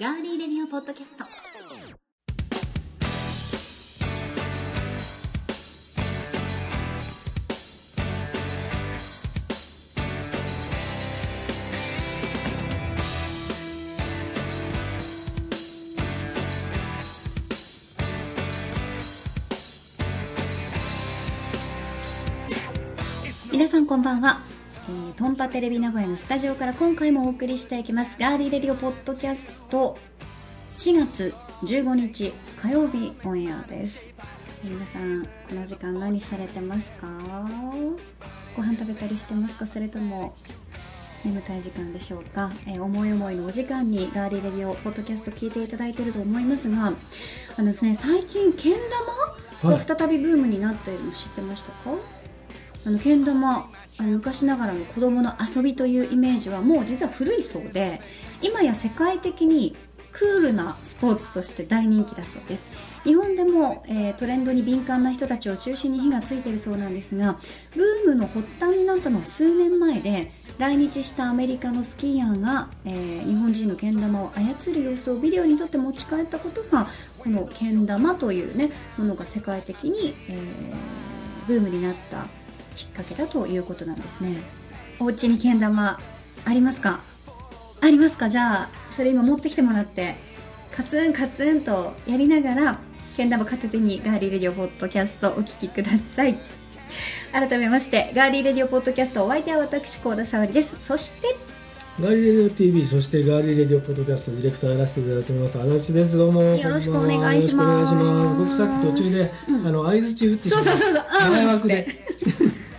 ガーリーレディオポッドキャスト。皆さんこんばんは、トンパテレビ名古屋のスタジオから今回もお送りしていきます。ガーリーレディオポッドキャスト。4月15日火曜日オンエアです。皆さんこの時間何されてますか？ご飯食べたりしてますか？それとも眠たい時間でしょうか、えー思い思いのお時間にガーリーレディオポッドキャスト聞いていただいていると思いますがあのですね最近けん玉が再びブームになっているの知ってましたか、あのけん玉あの昔ながらの子供の遊びというイメージはもう実は古いそうで今や世界的にクールなスポーツとして大人気だそうです。日本でも、えートレンドに敏感な人たちを中心に火がついているそうなんですがブームの発端になったのは数年前で来日したアメリカのスキーヤーが、えー日本人のけん玉を操る様子をビデオに撮って持ち帰ったことがこのけん玉というねものが世界的に、えーブームになったきっかけだということなんですね。お家にけん玉ありますか？ありますか？じゃあそれ今持ってきてもらってカツンカツンとやりながらけん玉片手にガーリーレディオポッドキャストお聞きください。改めましてガーリーレディオポッドキャストお相手は私幸田沙織です。そしてガーリーレディオ TV そしてガーリーレディオポッドキャストディレクターやらせていただいております足立です。どうもよろしくお願いします。しくお願いします。僕さっき途中で、あの相槌打ってしまそうそうそうそう。あー前枠で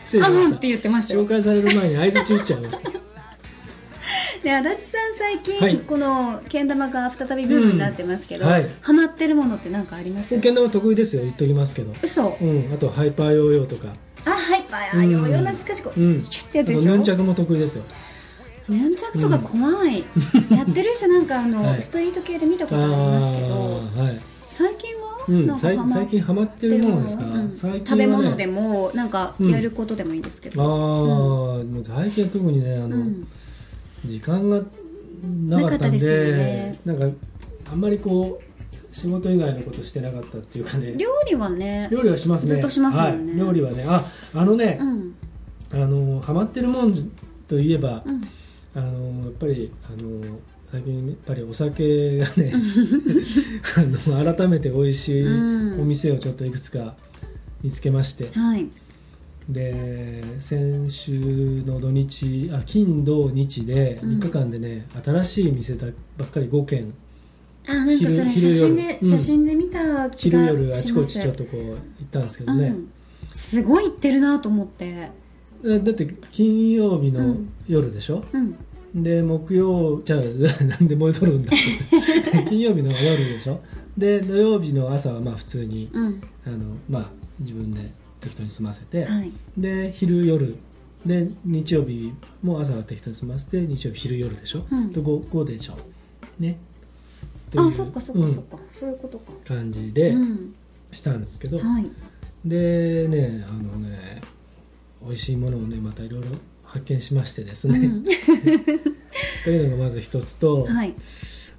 失礼しあました。ーって言ってましたよ。紹介される前に相槌打っちゃいました。で足立さん最近、はい。このけん玉が再びブームになってますけど、うんはい。ハマってるものって何かあります？けん玉得意ですよ言っときますけど嘘。うんあとハイパーヨーヨーとか。あはいパーうんヨーヨー懐かしく、うん。チュッてやつでしょ？ヌンチャクも得意ですよ。ヌンチャクとか怖い、やってる人なんかあの、はいストリート系で見たこあとありますけどーはい最近は、うん最最近ハマってるものですか、うん。最近はね。食べ物でもなんかやることでもいいんですけああ、ど、もう最近は特にねあの、うん。時間がなかったんででね。なんかあんまりこう仕事以外のことしてなかったっていうかね。料理はね料理はしますね。ずっとしますもんね。はい、料理はね。ああのねう、ん。あのハマってるもんといえば、うん。あのやっぱりあの最近やっぱりお酒がね あの改めて美味しいうん。お店をちょっといくつか見つけまして、はい。で先週の土日あ金土日でうん。3日間でね、新しい店だばっかり5軒。あなんかそれ昼写真で、昼夜写真で見た気昼が夜あちこちちょっとこう行ったんですけどね、うん、すごい行ってるなと思って。だだって金曜日のうん。夜でしょ、うんで木曜じゃあ なんで燃えとるんだ？金曜日の夜でしょ？で土曜日の朝はまあ普通にうん。あの、まあ、自分で適当に済ませて、はい。で昼夜。で日曜日も朝は適当に済ませて日曜日昼夜でしょ、うん。と 5, 5でしょ？ね。あそっかそっかそっか、そういうことか。感じでうん。したんですけど、はい。でねあのね美味しいものをねまたいろいろ発見しましてですね、うん。というのがまず一つと、はい。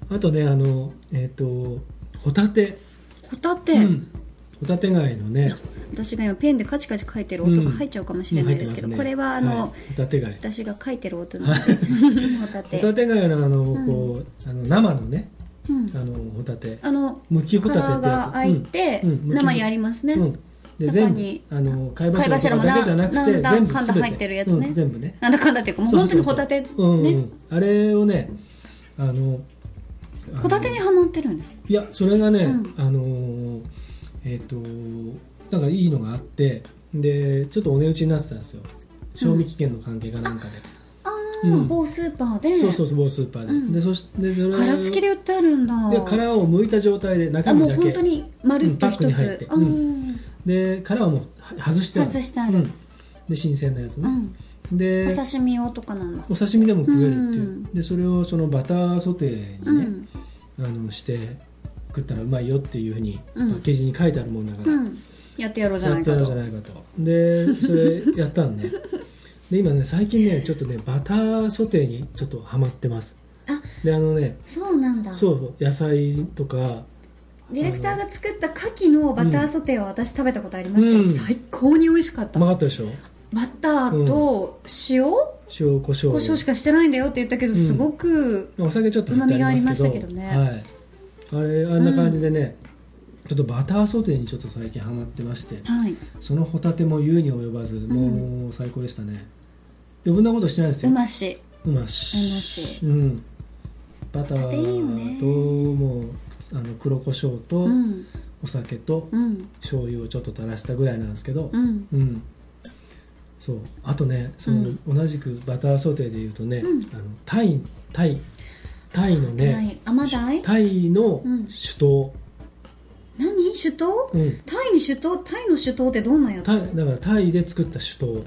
あとねあのえっ、とホタテ、ホタテ、うん。ホタテ貝のね。私が今ペンでカチカチ書いてる音が入っちゃうかもしれないですけど、うんこれはあの、い。ホタテ貝。私が書いてる音なので ホタテ。ホタテ貝のあの、んこうあの生のねうん。あのホタテ。あのむきホタテ殻ってやつ。が開いて、生にありますね、うん、で中全部にあの貝貝柱とかだけじゃなくてな全部入ってるやつね。うん、全部ね。なんだかんだっていうかもう本当にホタテね。そうんうん。あれをねあのホタテにはまってるんですか？いやそれがね、うん。あのーえっ、となんかいいのがあってでちょっとお値打ちになってたんですよ。賞味期限の関係かなんかで、ああ、うん。某スーパーで。そうそうそう某スーパーで、うん。でそしてそれ殻付きで売ってあるんだ。で殻を剥いた状態で中あもう身だけ本当にまるっと一うんパックに入って。つ、あーで殻はもうは外してある。外してある。うん。で新鮮なやつね、うん。でお刺身用とかなんだお刺身でも食えるっていう、うん。でそれをそのバターソテーにね、うん。あのして食ったらうまいよっていうふうにパうん。ッケージに書いてあるもんだから、うん。やってやろうじゃやってやろうないかとじゃないかと。でそれやったんね。で今ね最近ねちょっとねバターソテーにちょっとハマってます。ああであのねそうなんだ。そう野菜とかディレクターが作った牡蠣のバターソテーを私食べたことありますけど、うん。最高に美味しかった、うまかったでしょ？バターと塩、塩コショウ胡椒しかしてないんだよって言ったけど、うん。すごくお酒ちょっと振ってありますけど。旨味がありまはい。あれあんな感じでね、ちょっとバターソテーにちょっと最近ハマってましてはい。そのホタテも言うに及ばずもう最高でしたね。余分なことしてないですよ。うまし。うまし。うまし。うん。バターともうあの黒胡椒とうん。お酒とうん。醤油をちょっと垂らしたぐらいなんですけどうん。うん。そう。あとねその、同じくバターソテーでいうとね、うん。あのタイタイタイのはねタイのうん。酒盗、何？酒盗うん。タイに酒盗タイの酒盗ってどんなやつ？タイだからタイで作った酒盗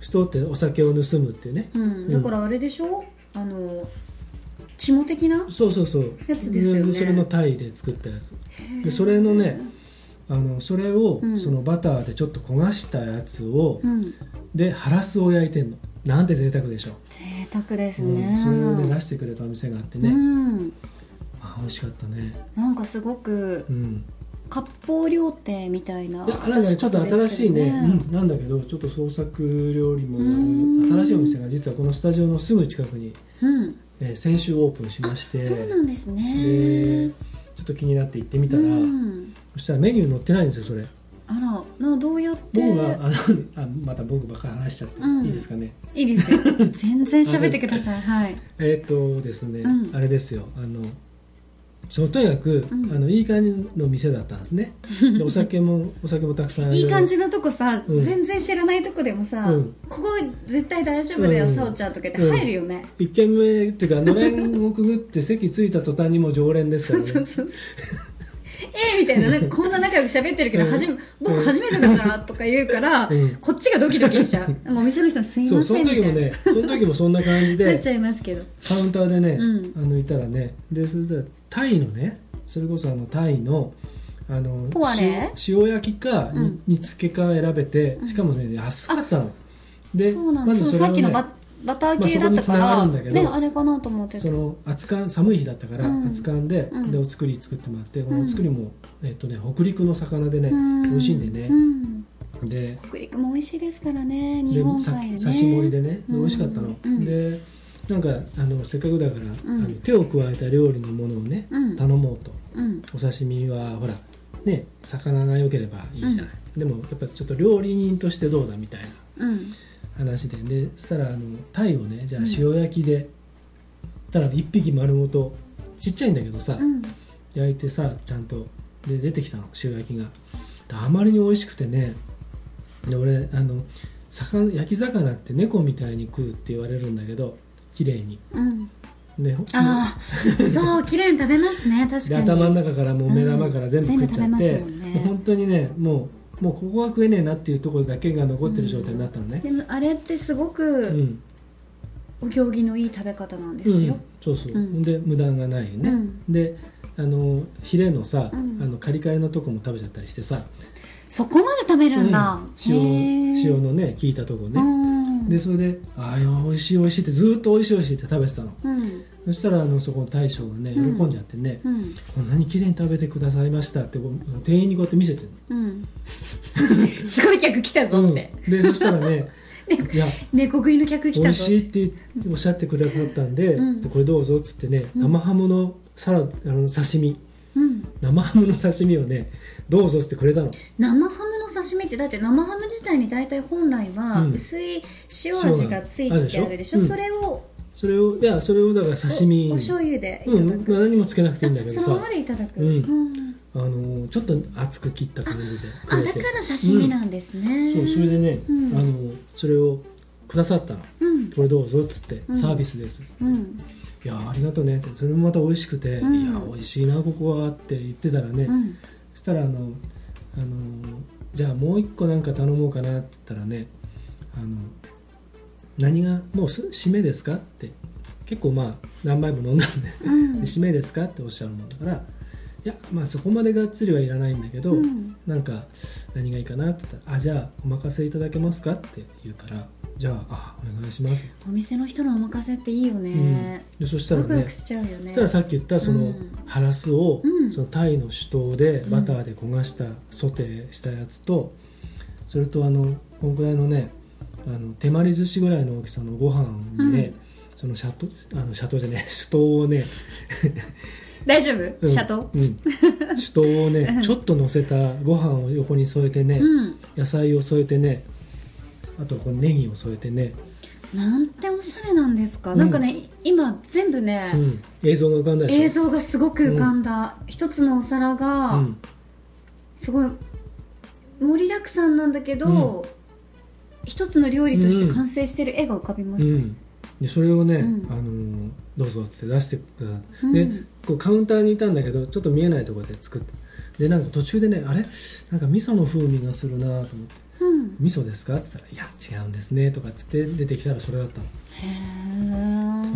酒盗ってお酒を盗むっていうね。うん、だからあれでしょ？あの肝的なそうそうそう。やつですよね。でそれのタイで作ったやつ。でそれのねあのそれを、うん。そのバターでちょっと焦がしたやつを、うん。でハラスを焼いてんの。なんて贅沢でしょ、贅沢ですうん。ね、それをね出してくれたお店があってね、うん。あ美味しかったね。なんかすごくうん。割烹料亭みたいないやなんかねちょっと新しいね。うん、なんだけどちょっと創作料理もうん。ある新しいお店が実はこのスタジオのすぐ近くに、うん。えー先週オープンしまして。そうなんですでねちょっと気になって行ってみたら、うん。そしたらメニュー載ってないんですよそれ。あらなどうやって？僕があのあまた僕ばっかり話しちゃって、うん。いいですかね？いいですよ。全然喋ってください。はい。えーっとですね、うん。あれですよ。あのそうとにかく、うん。あのいい感じの店だったんですね。でお酒もお酒もたくさんいい感じのとこさ、うん。全然知らないとこでもさ、うん。ここ絶対大丈夫だよ、うん。さおちゃんとか言って入るよね、一軒目っていうかのれんをくぐって席着いた途端にもう常連ですからね。そうそうそうえーみたいななんかこんな仲良く喋ってるけど、はじめ僕初めてだからとか言うから、うん。こっちがドキドキしちゃう。もうお店の人にすいませんみたいな。の時もねその時もそんな感じでなっちゃいますけど。カウンターでね、うん。あのいたらねでそしたらタイのねそれこそあのタイのあの塩塩焼きか、煮付けか選べてしかもね安かったの。でそうなんです、まずそれをねさっきのババター系だったかまあら、そこに繋がるんだけどねあれかなと思ってその熱燗寒い日だったから、うん。熱燗で,、うん。でお作り作ってもらってこのお作りも、えっとね、北陸の魚でね、美味しいんでね、うん。で北陸も美味しいですからね日で本海でね。さ刺し盛りでね美味しかったの、うん。でなんかあのせっかくだから、うん。あの手を加えた料理のものをね、うん。頼もうと。うん。お刺身はほらね魚が良ければいいじゃない、でもやっぱちょっと料理人としてどうだみたいな。うん話ででそしたらあのタイをねじゃあうん塩焼きで、ただ1匹丸ごとちっちゃいんだけどさ、うん。焼いてさちゃんと。で出てきたの塩焼きが。であまりに美味しくてねで俺あの魚焼き魚って猫みたいに食うって言われるんだけど綺麗に。うん。でほああそう 綺麗に食べますね確でかに。頭の中からもう目玉から全部食っちゃって、うん。ね。本当にねもうもうここは食えねえなっていうところだけが残ってる状態になったのね。でもあれってすごうくん、お行儀のいい食べ方なんですうん。よ、そうそう、うん。で無駄がないよね、うん。であのヒレのさ、うん。あのカリカリのとこも食べちゃったりしてさ、そこまで食べるんだ、うん。塩塩のね効いたとこね、うん。でそれで「ああ美味しい美味しい」ってずーっと美味しい美味しいって食べてたの。うんそしたらあのそこの大将がね喜うん。んじゃってねうん「こんなに綺麗に食べてくださいました」って店員にこうやって見せてるうん。すごい客来たぞの、って、うん、でそしたらね いや猫食いの客来美たぞ味しいっておっしゃってくださったんで、うん。これどうぞっつってね生ハムのサラあの刺身。うん。生ハムの刺身をねどうぞっつってくれたの。生ハムの刺身ってだって生ハム自体に大体本来はうん。薄い塩味がついてあるでしょ,、塩があるでしょ？うんそれをそれをいやそれをだから刺身。おお醤油でいうん、ただく、何もつけなくていいんだけどさ。そのままでいただく、うん。ん。あのちょっと厚く切った感じでくあだから刺身なんですね、そうそれでね、うん。あのそれをくださったの。うん。これどうぞっつって、うん。サービスです。うん。いやありがとうね。ってそれもまた美味しくて、うん。いや美味しいなここはって言ってたらね、うん。そしたらあのあのじゃあもう一個なんか頼もうかなって言ったらねあの何がもうす締めですか？って。結構まあ何杯も飲んだんで。うんで締めですか？っておっしゃるもんだからいやまあそこまでがっつりはいらないんだけど、うん。なんか何がいいかな？って言ったら「あじゃあお任せいただけますか?」って言うからじゃああお願いします、お店の人のお任せっていいよね、でそしたらねそしたらさっき言ったその、うん。ハラスを、うん。そのタイの酒盗でバターで焦がした、ソテーしたやつとそれとあのこのくらいのねあの手まり寿司ぐらいの大きさのご飯にね、そのシャトあのシャトーじゃねえ 酒盗をね、大丈夫、うん。シャトうん、酒盗をねちょっと乗せたご飯を横に添えてね、うん。野菜を添えてねあとこのネギを添えてね、なんておしゃれなんですか、うんなんかね今全部ね、うん、映像が浮かんだでしょ？映像がすごく浮かんだ、一つのお皿が、うん。すごい盛りだくさんなんだけど、一つの料理として完成してる絵が浮かびます、うん、でそれをね、うん。あのーどうぞっつって出してくださって、うん。でこうカウンターにいたんだけどちょっと見えないところで作って。でなんか途中でねあれ？なんか味噌の風味がするなと思って。うん「味噌ですか?」っつったら「いや違うんですね」とかっつって出てきたらそれだったの、へ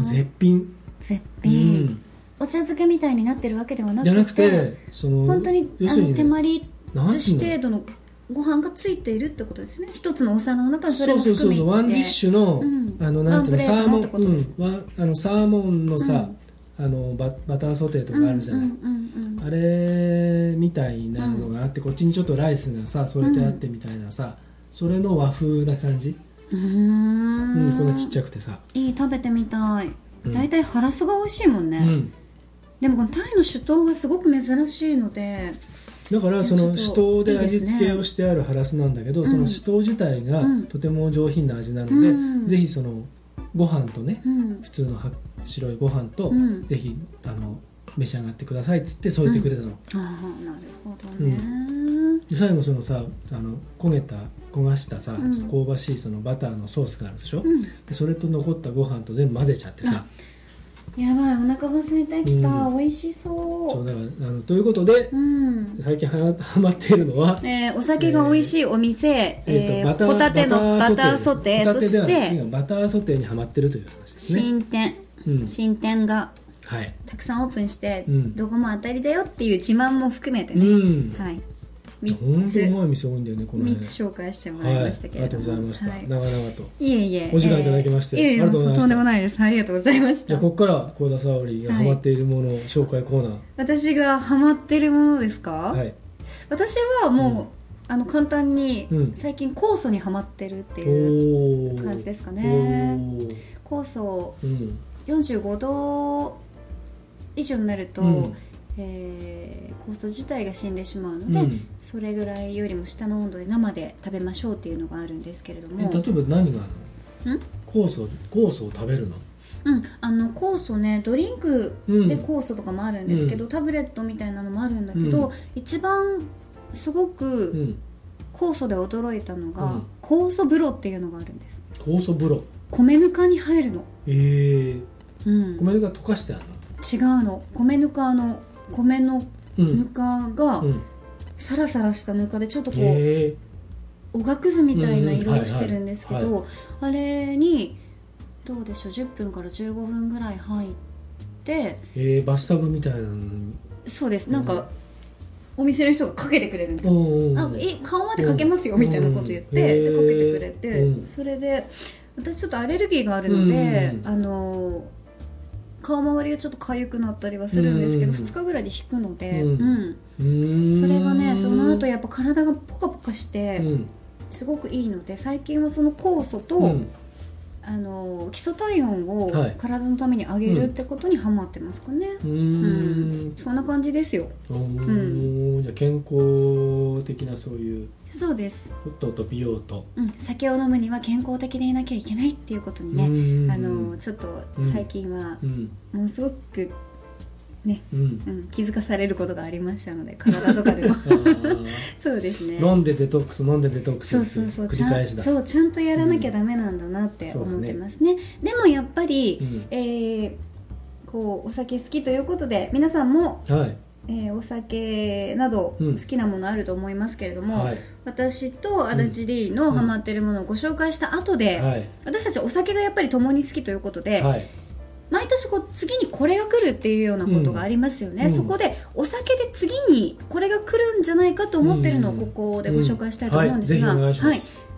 え絶品、絶う品、ん、お茶漬けみたいになってるわけではなくてじゃなくてその本当にあの要するに、ね、手まり寿司なんつうの程度のご飯がついているってことですね。一つのお皿の中にそれそうそうも含めてそう。そうワンディッシュの、うん。あのなんていうのサーモンうん。あのサーモンのさ、あのババターソテーとかあるじゃない、うんうんうんあれみたいなのがあって、こっちにちょっとライスがさ添えてあってみたいなさ、それの和風な感じ、うん。こんなちっちゃくてさ、いい食べてみたい。うん。大体ハラスが美味しいもんね、うん、でもこのタイの酒盗がすごく珍しいのでだからその酒盗で味付けをしてあるハラスなんだけど、んその酒盗自体がうん。とても上品な味なので、うん。ぜひそのご飯とねうん。普通のは白いご飯と、うん。ぜひあの召し上がってくださいっつって添えてくれたの、ああなるほどね、で最後そのさあの焦げた焦がしたさ、うん。ちょっと香ばしいそのバターのソースがあるでしょ、うん。でそれと残ったご飯と全部混ぜちゃってさやばいお腹が空いてきた、うん。美味しそう。そだからあのということでううん。最近はやはまっているのはえーお酒が美味しいお店、えーえーとバターホタテのバターソテー。そして今バターソテーにはまってるという話ですね。新店、うん。新店がはい。たくさんオープンして、うん。どこも当たりだよっていう自慢も含めてうね、ん。はい本3当つうまい店多いんだよねこの3辺つ紹介してもはいあらいましたけりがとれども、うございました、はい。長々と。いえいえ。お時間いただきましてえーいえいえありがとうございました。とんでもないです。ありがとうございました。ここから幸田沙織がハマっているものを紹介コーナー。私がハマってるものですか、はい。私はもう、あの簡単に、うん。最近酵素にハマってるっていう感じですかね。酵素うん。45度以上になると、うんえー酵素自体が死んでしまうので、うん。それぐらいよりも下の温度で生で食べましょうっていうのがあるんですけれども。え例えば何があるん？の酵素酵素を食べるの？うん、あの酵素ねドリンクで酵素とかもあるんですけど、うタブレットみたいなのもあるんだけど、うん。一番すごうくん。酵素で驚いたのが、うん。酵素風呂っていうのがあるんです。酵素風呂？米ぬかに入るの、ええうん、米が溶かしてある違うの。米ぬかの米のぬかがうん。サラサラしたぬかでちょっとこう、へえ。おがくずみたいな色をしてるんですけどあれにどうでしょう10分から15分ぐらい入ってえー、バスタブみたいなそうです。なんか、お店の人がかけてくれるんですよ。あい顔までかけますようん。みたいなこと言って、でかけてくれて、うん。それで私ちょっとアレルギーがあるので、うんあの顔周りがちょっと痒くなったりはするんですけど、うん。2日ぐらいで引くので、うん。それがねその後やっぱ体がポカポカして、うん。すごくいいので最近はその酵素と、うんあの基礎体温をはい。体のために上げるってことにハマってますかね、うーうん。そんな感じですよ。おー。じゃあ健康的なそういう。そうです、ことと美容と。うん、酒を飲むには健康的でいなきゃいけないっていうことにね、うん。あのちょっと最近はうん。ものすごくね、うん。うん、気づかされることがありましたので体とかでも。そうですね。飲んでデトックス飲んでデトックスそうそうそう。ちゃん繰り返しだ。そうちゃんとやらなきゃダメなんだなってうん。思ってますね,、でもやっぱり、うん。えーこうお酒好きということで皆さんも、はい。えーお酒などうん。好きなものあると思いますけれども、はい。私と足立 D のハマってるものをご紹介した後で、はい。私たちお酒がやっぱり共に好きということで、はい毎年こう次にこれが来るっていうようなことがありますよね、うん。そこでお酒で次にこれが来るんじゃないかと思ってるのをここでご紹介したいと思うんですが、うん。はい。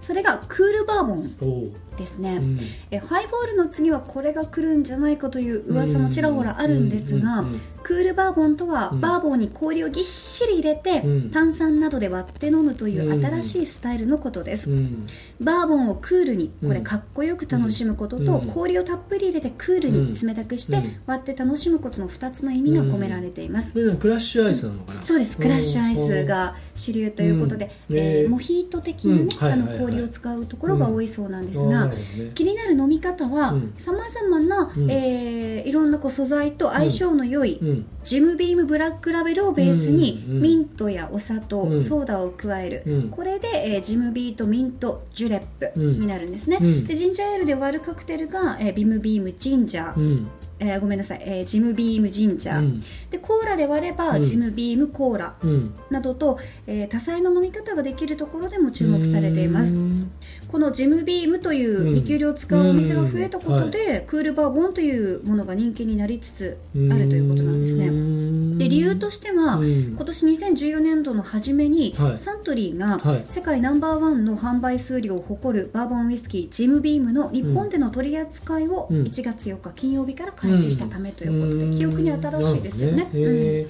それがクールバーボンですね、うん。えハイボールの次はこれが来るんじゃないかという噂もちらほらあるんですが、クールバーボンとは、うん。バーボンに氷をぎっしり入れて、うん。炭酸などで割って飲むという新しいスタイルのことです、うん。バーボンをクールにこれうんかっこよく楽しむことと、うん。氷をたっぷり入れてクールに冷たくして、うん。割って楽しむことの2つの意味が込められています、クラッシュアイスなのかな？そうです。クラッシュアイスが主流ということで、うん。えーねモヒート的なね、あの氷を使うところが多いそうなんですが、ね。気になる飲み方はうん。さまざまな、うん。えーいろんなこう素材と相性の良い、うん。ジムビームブラックラベルをベースに、うんうんミントやお砂糖、うん。ソーダを加える、うん。これで、えージムビームミントジュレップうんになるんですね、うん。でジンジャーエールで割るカクテルが、えージムビームジンジャー、うん。えーごめんなさい、えージムビームジンジャー、うん。でコーラで割れば、うん。ジムビームコーラうん。などと、えー多彩な飲み方ができるところでも注目されています。うんこのジムビームというリキュールを使うお店が増えたことで、クールバーボンというものが人気になりつつあるということなんですね。で理由としては、うん。今年2014年度の初めに、はい。サントリーがはい。世界ナンバーワンの販売数量を誇るバーボンウイスキージムビームの日本での取り扱いをうん。1月4日金曜日から開始したためということで、記憶に新しいですよね。ね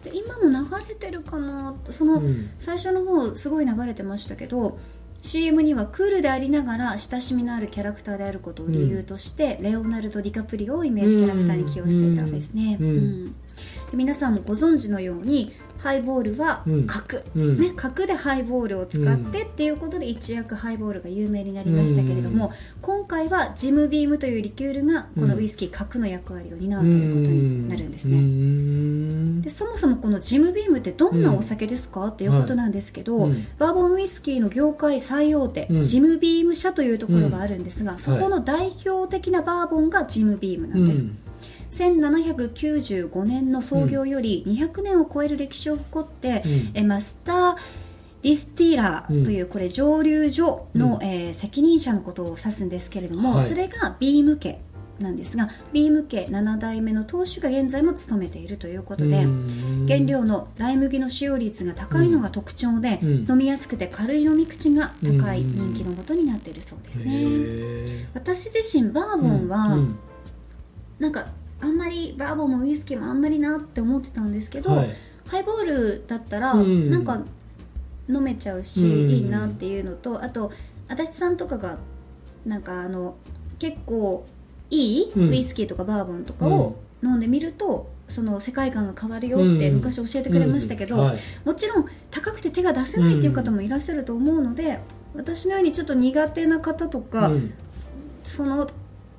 で今も流れてるかなその、うん。最初の方すごい流れてましたけど CM にはクールでありながら親しみのあるキャラクターであることを理由として、レオナルド・ディカプリオをイメージキャラクターに起用していたんですね、うん。皆さんもご存知のようにハイボールはうん。角、うん。ね、角でハイボールを使ってっていうことで一躍ハイボールが有名になりましたけれども、うん。今回はジムビームというリキュールがこのウイスキー角の役割を担うということになるんですね、ねでそもそもこのジムビームってどんなお酒ですか、っていうことなんですけど、うん。バーボンウイスキーの業界最大手、うん。ジムビーム社というところがあるんですが、そこの代表的なバーボンがジムビームなんです、1795年の創業より200年を超える歴史を誇って、うん。えマスターディスティーラーというこれ蒸留所の、うん。えー責任者のことを指すんですけれども、はい。それがビーム家なんですがビーム家7代目の当主が現在も務めているということで、うん。原料のライ麦の使用率が高いのが特徴で、うん。飲みやすくて軽い飲み口が高いうん人気のもとになっているそうですへね、ー。私自身バーボンは、うん。なんかあんまりバーボンもウイスキーもあんまりなって思ってたんですけど、はい。ハイボールだったらうん。なんか飲めちゃうし、うんいいなっていうのとあと足立さんとかがなんかあの結構いいうんウイスキーとかバーボンとかを飲んでみると、その世界観が変わるよってうん。昔教えてくれましたけど、うん。はい。もちろん高くて手が出せないっていう方もいらっしゃると思うので、私のようにちょっと苦手な方とか、うん。その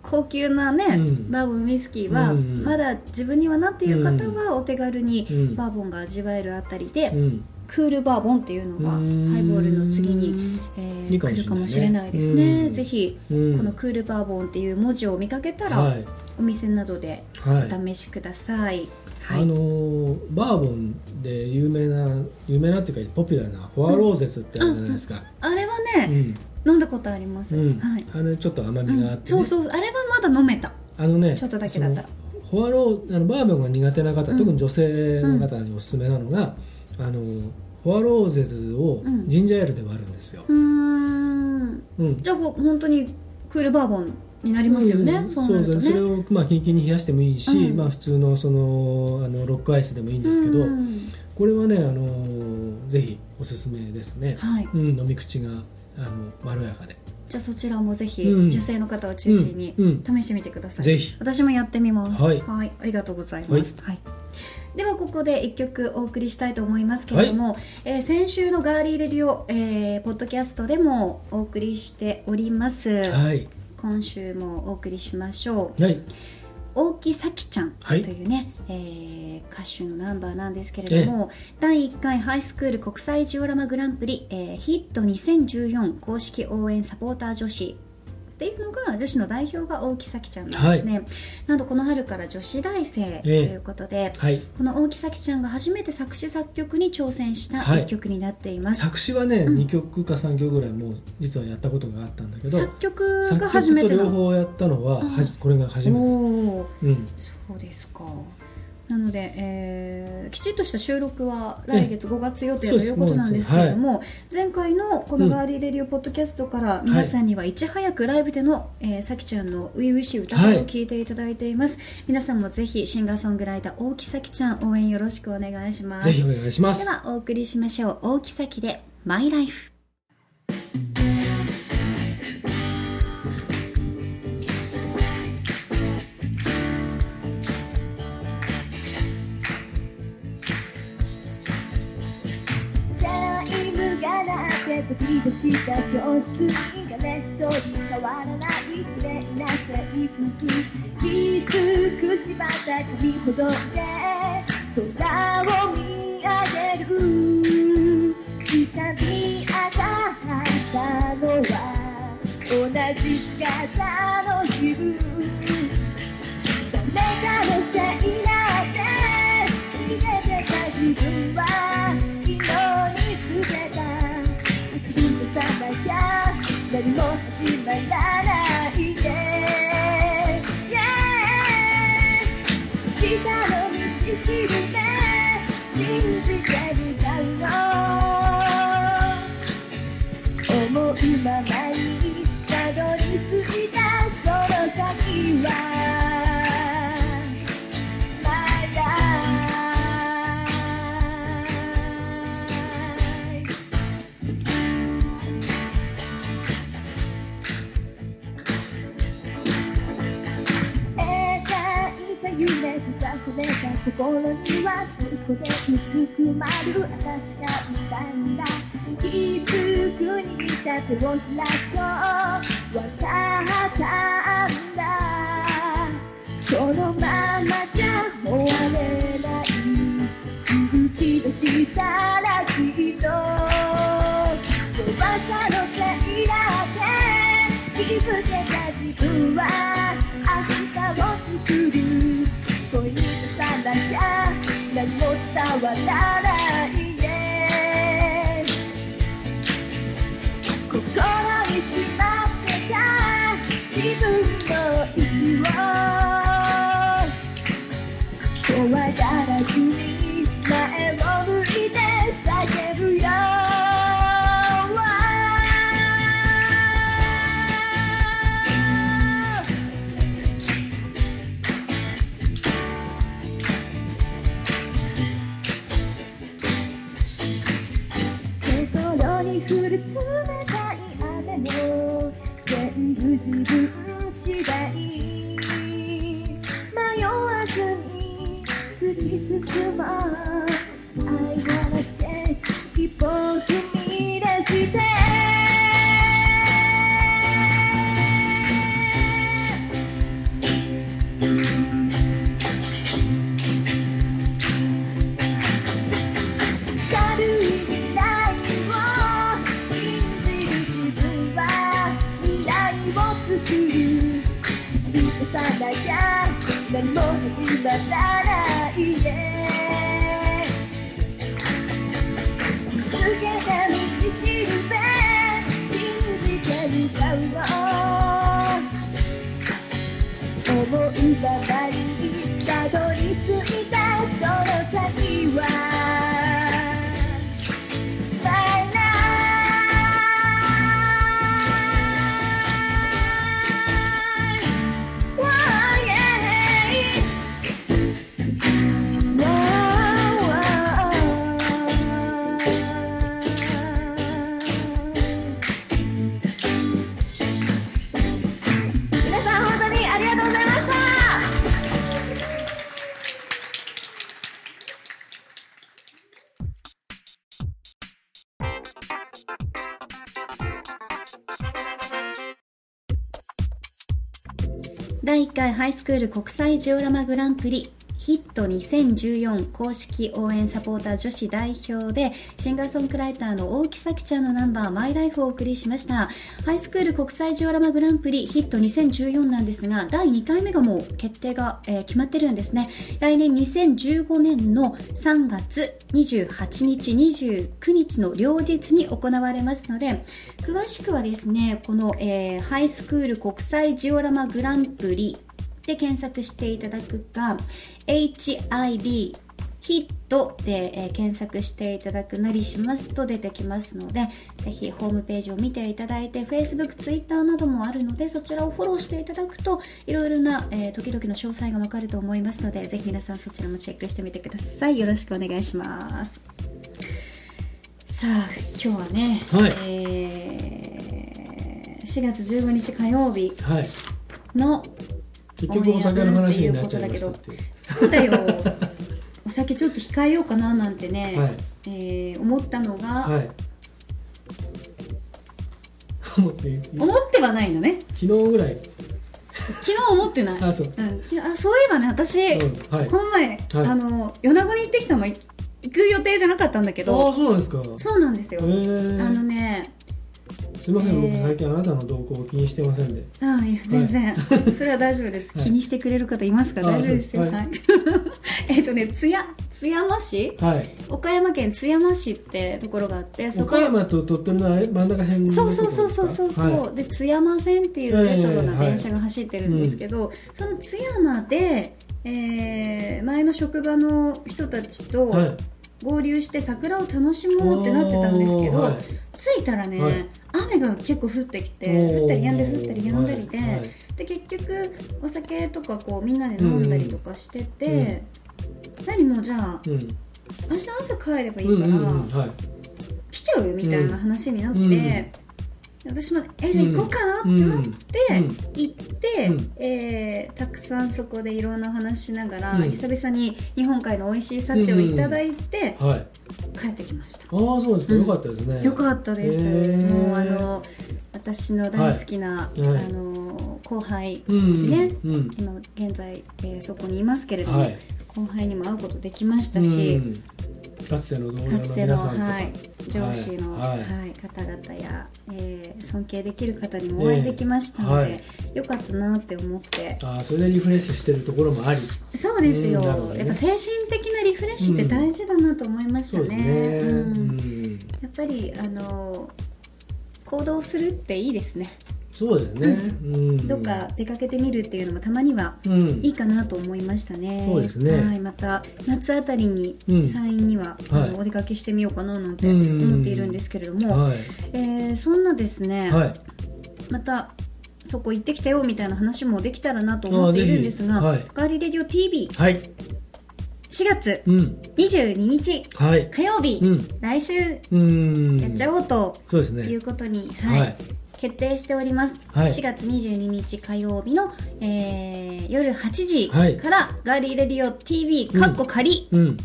高級なね、うん。バーボンウイスキーは、うんまだ自分にはなっていう方はお手軽にうんバーボンが味わえるあたりで、うん。クールバーボンっていうのがうん。ハイボールの次に、えー来るかもしれないですね、うん。ぜひ、うん。このクールバーボンっていう文字を見かけたら、はい。お店などではい。お試しください、はい。あのーバーボンで有名な有名なっていうかポピュラーなフォアローゼスってあるじゃないですか、あれはうね、ん飲んだことあります、うん。はい、あれちょっと甘うんみがあって、ね。そうそう。あれはまだ飲めた。あのねちょっとだけだったら。そのフォアローあのバーボンが苦手な方、うん。特に女性の方におすすめなのが、あのフォアローゼズをうん。ジンジャーエールで割るんですよ、うーん。うん。じゃあほ本当にクールバーボンになりますよね、うん。そうなるとね。それを、まあ、キンキンに冷やしてもいいし、うん。まあ、普通のそのあのロックアイスでもいいんですけど、うん。これはね、あのぜひおすすめですね、はい。うん、飲み口があのまろやかで。じゃあそちらもぜひ、うん。女性の方を中心にうん。試してみてください、ぜひ。私もやってみます。はい。ありがとうございます、はい。ではここで1曲お送りしたいと思いますけれども、えー先週のガーリーレディオ、えーポッドキャストでもお送りしております、はい。今週もお送りしましょう。はい大木咲ちゃんとはいいうね、えー歌手のナンバーなんですけれども、第1回ハイスクール国際ジオラマグランプリ、えーヒット2014公式応援サポーター女子っていうのが女子の代表が大木咲ちゃんなんですね、なんとこの春から女子大生ということで、はいこの大木咲ちゃんが初めて作詞作曲に挑戦したはい。1曲になっています、作詞はね、うん。2曲か3曲ぐらいもう実はやったことがあったんだけど作曲作が初めての。方やったのははじこれが初めて、うん、そうですかなので、えー、きちっとした収録は来月5月予定ということなんですけれども、前回のこのガーリーレディオポッドキャストから皆さんにはいち早くライブでの、えー、さきちゃんの初々しい歌声を聞いていただいています、はい、皆さんもぜひシンガーソングライター大木咲ちゃん応援よろしくお願いします。ぜひお願いします。ではお送りしましょう。大木咲でマイライフ飛び出した教室に誰一人変わらない綺麗な制服きつく縛った髪ほどで空を見上げる痛み上がったのは同じ姿の自分誰かのせいだって逃げてた自分は。ゃ何も始まらないで、yeah、下の道しるべ信じてるだろう。思うままにたどり着いたその先は。こでうずくまる私がいたんだ。気づくに見た手を開くとわかったんだ。このままじゃ終われない動き出したらきっと弱さのせいだ。って気づけた自分は伝わらないで心にしまってた自分の意志を。怖がらずに前を向自分次第迷わずに突き進もう。I wanna change 一歩踏み出して。もう始まらないでスクール国際ジオラマグランプリヒット2014公式応援サポーター女子代表でシンガーソングライターの大木咲ちゃんのナンバーマイライフをお送りしました。ハイスクール国際ジオラマグランプリヒット2014なんですが第2回目がもう決定が、えー決まってるんですね。来年2015年の3月28日29日の両日に行われますので詳しくはですねこの、えーハイスクール国際ジオラマグランプリで検索していただくか HID ヒットで、えー検索していただくなりしますと出てきますのでぜひホームページを見ていただいて Facebook、Twitter などもあるのでそちらをフォローしていただくといろいろな、えー時々の詳細がわかると思いますのでぜひ皆さんそちらもチェックしてみてください。よろしくお願いします。さあ今日はね、はい。えー4月15日火曜日はい。の結局お酒の話になっちゃいましたっていう。そうだよ。お酒ちょっと控えようかななんてね、はい。えー思ったのが、はい。思ってはないのね。昨日ぐらい。昨日思ってない。あそう。うん、あそういえばね私、うんはい。この前、あの米子に行ってきたのい行く予定じゃなかったんだけあど。あそうなんですか。そうなんですよ、あのねすいません、えー僕最近あなたの動向を気にしてませんで。あいや全然、それは大丈夫です、はい。気にしてくれる方いますかあ大丈夫ですよ。は、はい。えっとね津や津山市？はい。岡山県津山市ってところがあってそこ岡山と鳥取の真ん中辺のそうそうそうそうそうそう、はい。で津山線っていうレトロなええ電車が走ってるんですけど、その津山で、えー前の職場の人たちとはい。合流して桜を楽しもうってなってたんですけど、はい着いたらね、はい。雨が結構降ってきて降ったりやんだり降ったりやんだりで,、はい。はい。で結局お酒とかこうみんなで飲んだりとかしてて、何もうじゃあうん。明日朝帰ればいいうんから、来ちゃうみたいな話になって、うん私もえじゃあ行こうかなってなって、うん。行って、うん。えーたくさんそこでいろんなお話しながら、うん。久々に日本海の美味しい幸をいただいて、はい。帰ってきました、ああそうですか、よかったですね。よかったです、もうあの私の大好きな、いはい。あの後輩、うん。ねうん。今現在、えーそこにいますけれども、はい後輩にも会うことできましたし、うん。かつての同僚の皆さんとか、はい、上司の、ははい。い方々や、えー尊敬できる方にもお会いできましたので、ねはい。よかったなって思って。ああそれでリフレッシュしてるところもあり。そうですよ、ね。やっぱ精神的なリフレッシュって大事だなと思いましたね、やっぱりあの行動するっていいですね、そうですね、うん、どっか出かけてみるっていうのもたまにはうん。いいかなと思いましたね。そうですね。はい、また夏あたりにうん。山陰には、あのはいお出かけしてみようかななんてうん。思っているんですけれども、はい。えーそんなですね、はい。またそこ行ってきたよみたいな話もできたらなと思っているんですが、はい。ガーリーレディオ TV4 はい。月うん。22日はい。火曜日、うん。来週うん。やっちゃおうとそうですね。いうことに、はい。はい決定しております、はい。4月22日火曜日の、えー夜8時はい。から、ガーリーレディオ TV かっこ仮うん。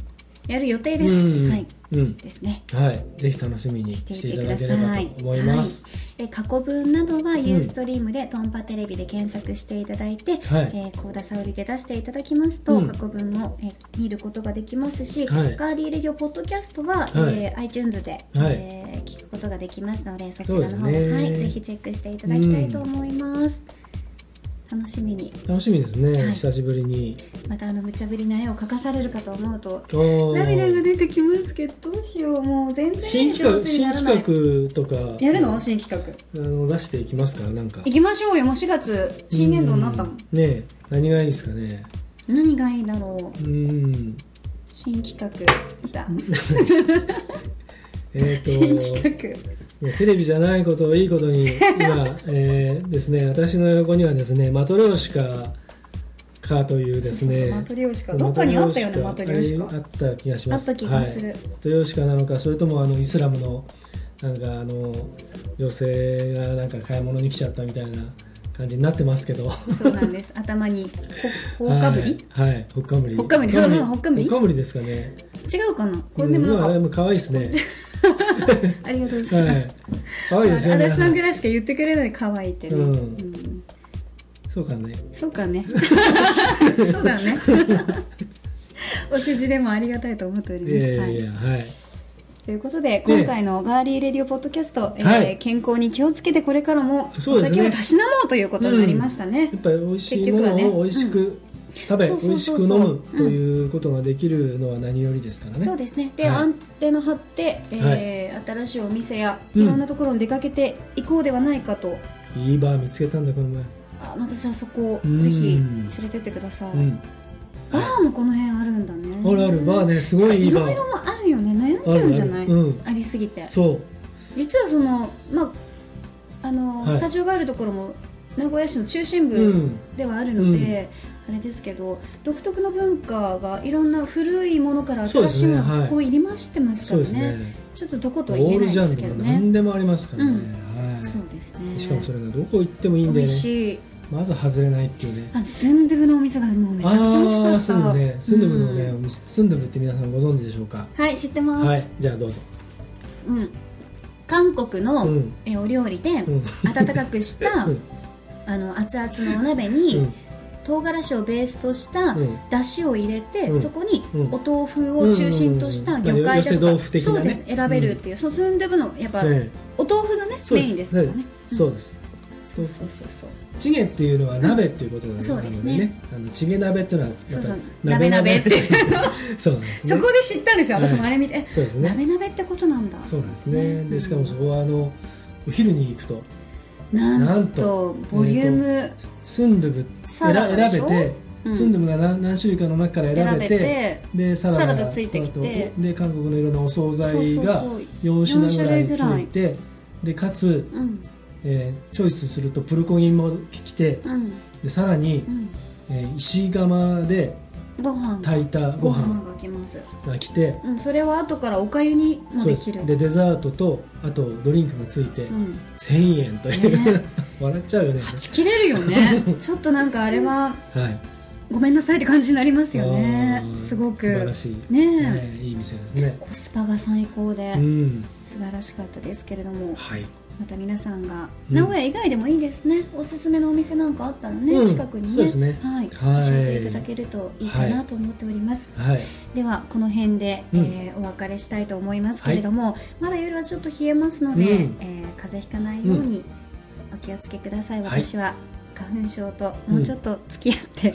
やる予定です、うん。はい。うんですね。はい。ぜひ楽しみにしていしていてくださただければいと思います、はい。え過去分などはユーストリームでトンパテレビで検索していただいて、はい。えー、高田沙織で出していただきますと、うん。過去分も、えー見ることができますし、はい。ガーリーレディオポッドキャストは、はい。えー iTunes で、はい。えー聞くことができますのでそちらの方も、ね。はい、ぜひチェックしていただきたいと思います、楽しみに。楽しみですね、はい。久しぶりに。またあの無茶ぶりな絵を描かされるかと思うと涙が出てきますけどどうしよう。もう全然新企上画新企画とか。やるの？新企画。あの出していきますか？なんか。行きましょうよ。もう4月新年度になったもん。うん。ねえ。何がいいですかね？何がいいだろう。うん。新企画。だ えっ、新と企画テレビじゃないことをいいことに 今、えーですね私の横にはですねマトリョーシカかというですねマトリョーシカ。どっかにあったよねマトリョーシカああった気がします。あった気がする。はい、マトリョーシカなのかそれともあのイスラムのなんかあの女性がなんか買い物に来ちゃったみたいな感じになってますけど。そうなんです。頭にほほうかぶり、はい、はい、ほっかむり。ほっかむり。そうそうほっかむり。ほっかむりですかね。違うかな？これでもなんか、うも可愛いですね。ありがとうございはい。ます、可愛いですよね。足立さんぐらいしか言ってくれない可愛いってね、うん。うん。そうかね。そうかね。そうだね。お世辞でもありがたいと思っております、いやいやはい。いやはいということで今回のガーリーレディオポッドキャスト、えーはい。健康に気をつけてこれからもお酒をたしなもうということになりましたね、やっぱり美味しいも結局はね。のを美味しく食べ、美味しく飲むということができるのは何よりですからね。そうですね。で、はい。アンテナ張って、えー新しいお店やいろんなところに出かけていこうではないかと、いいバー見つけたんだこの前。あ私はそこうん。ぜひ連れてってください、うん。バーもこの辺あるんだね。あるある。バーねすごいいいバー。いろいろもあるよね悩んじゃうんじゃない？うん。りすぎて。そう。実はそのまああの、はい。スタジオがあるところも名古屋市の中心う部ん。ではあるので、あれですけど独特の文化がいろんな古いものから新しいものがはいこう入り混じってますからね。ね。ちょっとどことオは言えないですけどね。何でもありますからね、うん。はい。そうですね。しかもそれがどこ行ってもいいんで美ね味しいまず外れないっていうね。あスンドゥブのお店がもうめちゃくちゃ美味しかった。ああスンドゥブね。スンドゥブのね、うんお店スンドゥブって皆さんご存知でしょうか？はい知ってます、はいじゃあどうぞ。うん、韓国の、うん。えお料理で、うん。温かくした、うん。あの熱々のお鍋に、うん。唐辛子をベースとしたうん。だしを入れて、うん。そこにうん。お豆腐を中心とした魚介だうんうんうんそうです。選べるっていう、そうスンドゥブのやっぱ、ね。お豆腐がねメインですからね、ねそうですそうそうそうそう。チゲっていうのは鍋っていうことなんそうですね。あのチゲ鍋っていうのはそうそう。鍋鍋。って。そうなんですね。そこで知ったんですよ。はい。私もあれ見て、えそうですね。鍋鍋ってことなんだ。そうなんですね。ねでしかもそこはあのお昼に行くとなんととボリュームスンドゥブ選べて、うん。スンドゥブが何何種類かの中から選べててでサラダサラダついてきてで韓国のいろんなお惣菜がそうそうそう。4品ぐらいついてでかつ、うんえーチョイスするとプルコギも来てうん。でさらにう、ん。えー石窯でご飯。炊いたごご飯飯がきます、が来てうん、それは後からおかゆにもできる。でデザートとあとドリンクがついて、うん。1000円という、ね。笑っちゃうよね。はち切れるよね。ちょっとなんかあれははい。ごめんなさいって感じになりますよね。すごく。素晴らしい。ね。えいい店ですね。コスパが最高でうん。素晴らしかったですけれども。はいまた皆さんがうん。名古屋以外でもいいですね、おすすめのお店なんかあったらね、うん。近くにねね。はい、はい。教えていただけるといいかなと思っております、はい。ではこの辺で、うん。えーお別れしたいと思いますけれども、まだ夜はちょっと冷えますので、うん。えー風邪ひかないようにお気をつけください、はい。私は花粉症ともうちょっと付き合って、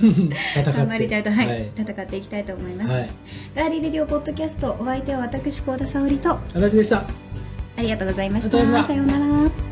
頑張りたいと、はいはい。戦っていきたいと思います、はい。ガーリーレディオポッドキャストお相手は私幸田沙織と足立でした。ありがとうございましありがとうございましたた。さようなら